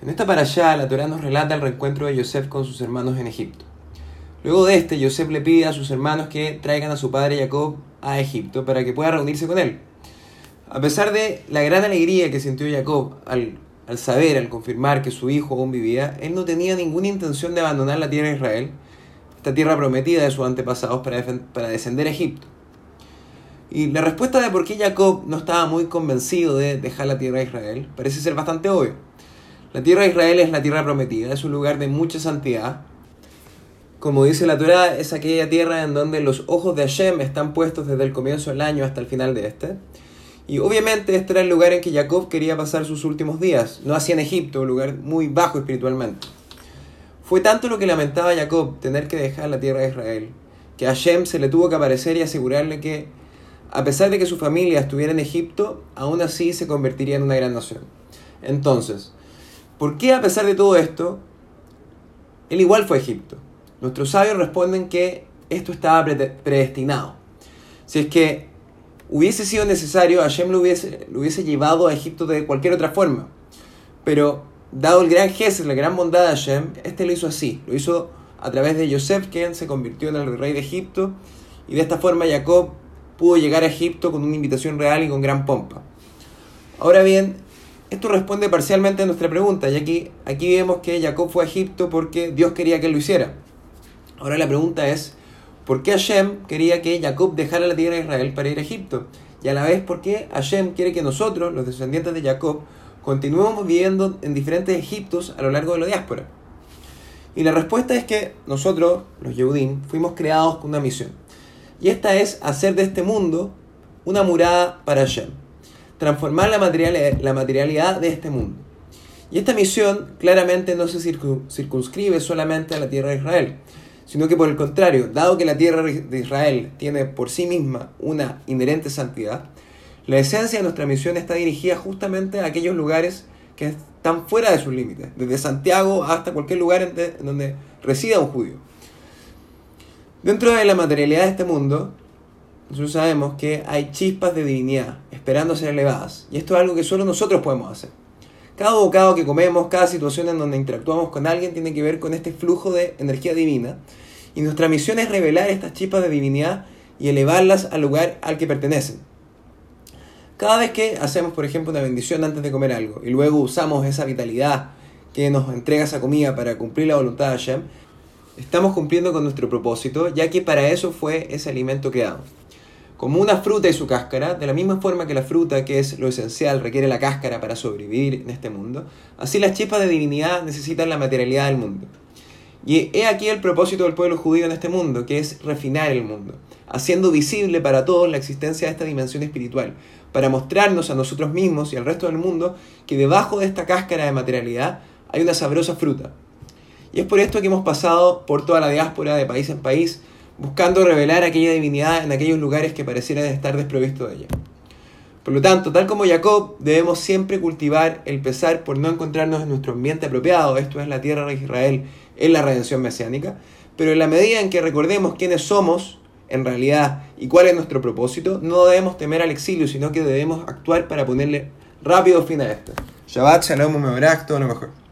En esta para allá, la Torah nos relata el reencuentro de Yosef con sus hermanos en Egipto. Luego de este, Yosef le pide a sus hermanos que traigan a su padre Jacob a Egipto para que pueda reunirse con él. A pesar de la gran alegría que sintió Jacob al, al saber, al confirmar que su hijo aún vivía, él no tenía ninguna intención de abandonar la tierra de Israel, esta tierra prometida de sus antepasados para, para descender a Egipto. Y la respuesta de por qué Jacob no estaba muy convencido de dejar la tierra de Israel parece ser bastante obvio. La tierra de Israel es la tierra prometida, es un lugar de mucha santidad. Como dice la Torah, es aquella tierra en donde los ojos de Hashem están puestos desde el comienzo del año hasta el final de este. Y obviamente este era el lugar en que Jacob quería pasar sus últimos días, no hacía en Egipto, un lugar muy bajo espiritualmente. Fue tanto lo que lamentaba Jacob tener que dejar la tierra de Israel, que a Hashem se le tuvo que aparecer y asegurarle que, a pesar de que su familia estuviera en Egipto, aún así se convertiría en una gran nación. Entonces, ¿Por qué a pesar de todo esto, él igual fue a Egipto? Nuestros sabios responden que esto estaba predestinado. Si es que hubiese sido necesario, Hashem lo hubiese, lo hubiese llevado a Egipto de cualquier otra forma. Pero dado el gran gesto, la gran bondad de Hashem, este lo hizo así. Lo hizo a través de Yosef, quien se convirtió en el rey de Egipto. Y de esta forma Jacob pudo llegar a Egipto con una invitación real y con gran pompa. Ahora bien, esto responde parcialmente a nuestra pregunta, ya que aquí vemos que Jacob fue a Egipto porque Dios quería que lo hiciera. Ahora la pregunta es, ¿por qué Hashem quería que Jacob dejara la tierra de Israel para ir a Egipto? Y a la vez, ¿por qué Hashem quiere que nosotros, los descendientes de Jacob, continuemos viviendo en diferentes Egiptos a lo largo de la diáspora? Y la respuesta es que nosotros, los Yehudim, fuimos creados con una misión. Y esta es hacer de este mundo una murada para Hashem transformar la, la materialidad de este mundo. Y esta misión claramente no se circunscribe solamente a la tierra de Israel, sino que por el contrario, dado que la tierra de Israel tiene por sí misma una inherente santidad, la esencia de nuestra misión está dirigida justamente a aquellos lugares que están fuera de sus límites, desde Santiago hasta cualquier lugar en donde resida un judío. Dentro de la materialidad de este mundo, nosotros sabemos que hay chispas de divinidad esperando ser elevadas. Y esto es algo que solo nosotros podemos hacer. Cada bocado que comemos, cada situación en donde interactuamos con alguien tiene que ver con este flujo de energía divina. Y nuestra misión es revelar estas chispas de divinidad y elevarlas al lugar al que pertenecen. Cada vez que hacemos, por ejemplo, una bendición antes de comer algo y luego usamos esa vitalidad que nos entrega esa comida para cumplir la voluntad de Hashem, estamos cumpliendo con nuestro propósito, ya que para eso fue ese alimento damos como una fruta y su cáscara, de la misma forma que la fruta, que es lo esencial, requiere la cáscara para sobrevivir en este mundo, así las chispas de divinidad necesitan la materialidad del mundo. Y he aquí el propósito del pueblo judío en este mundo, que es refinar el mundo, haciendo visible para todos la existencia de esta dimensión espiritual, para mostrarnos a nosotros mismos y al resto del mundo que debajo de esta cáscara de materialidad hay una sabrosa fruta. Y es por esto que hemos pasado por toda la diáspora de país en país, buscando revelar aquella divinidad en aquellos lugares que parecieran estar desprovistos de ella. Por lo tanto, tal como Jacob, debemos siempre cultivar el pesar por no encontrarnos en nuestro ambiente apropiado, esto es la tierra de Israel, en la redención mesiánica, pero en la medida en que recordemos quiénes somos en realidad y cuál es nuestro propósito, no debemos temer al exilio, sino que debemos actuar para ponerle rápido fin a esto. Shabbat, Shalom, todo lo mejor.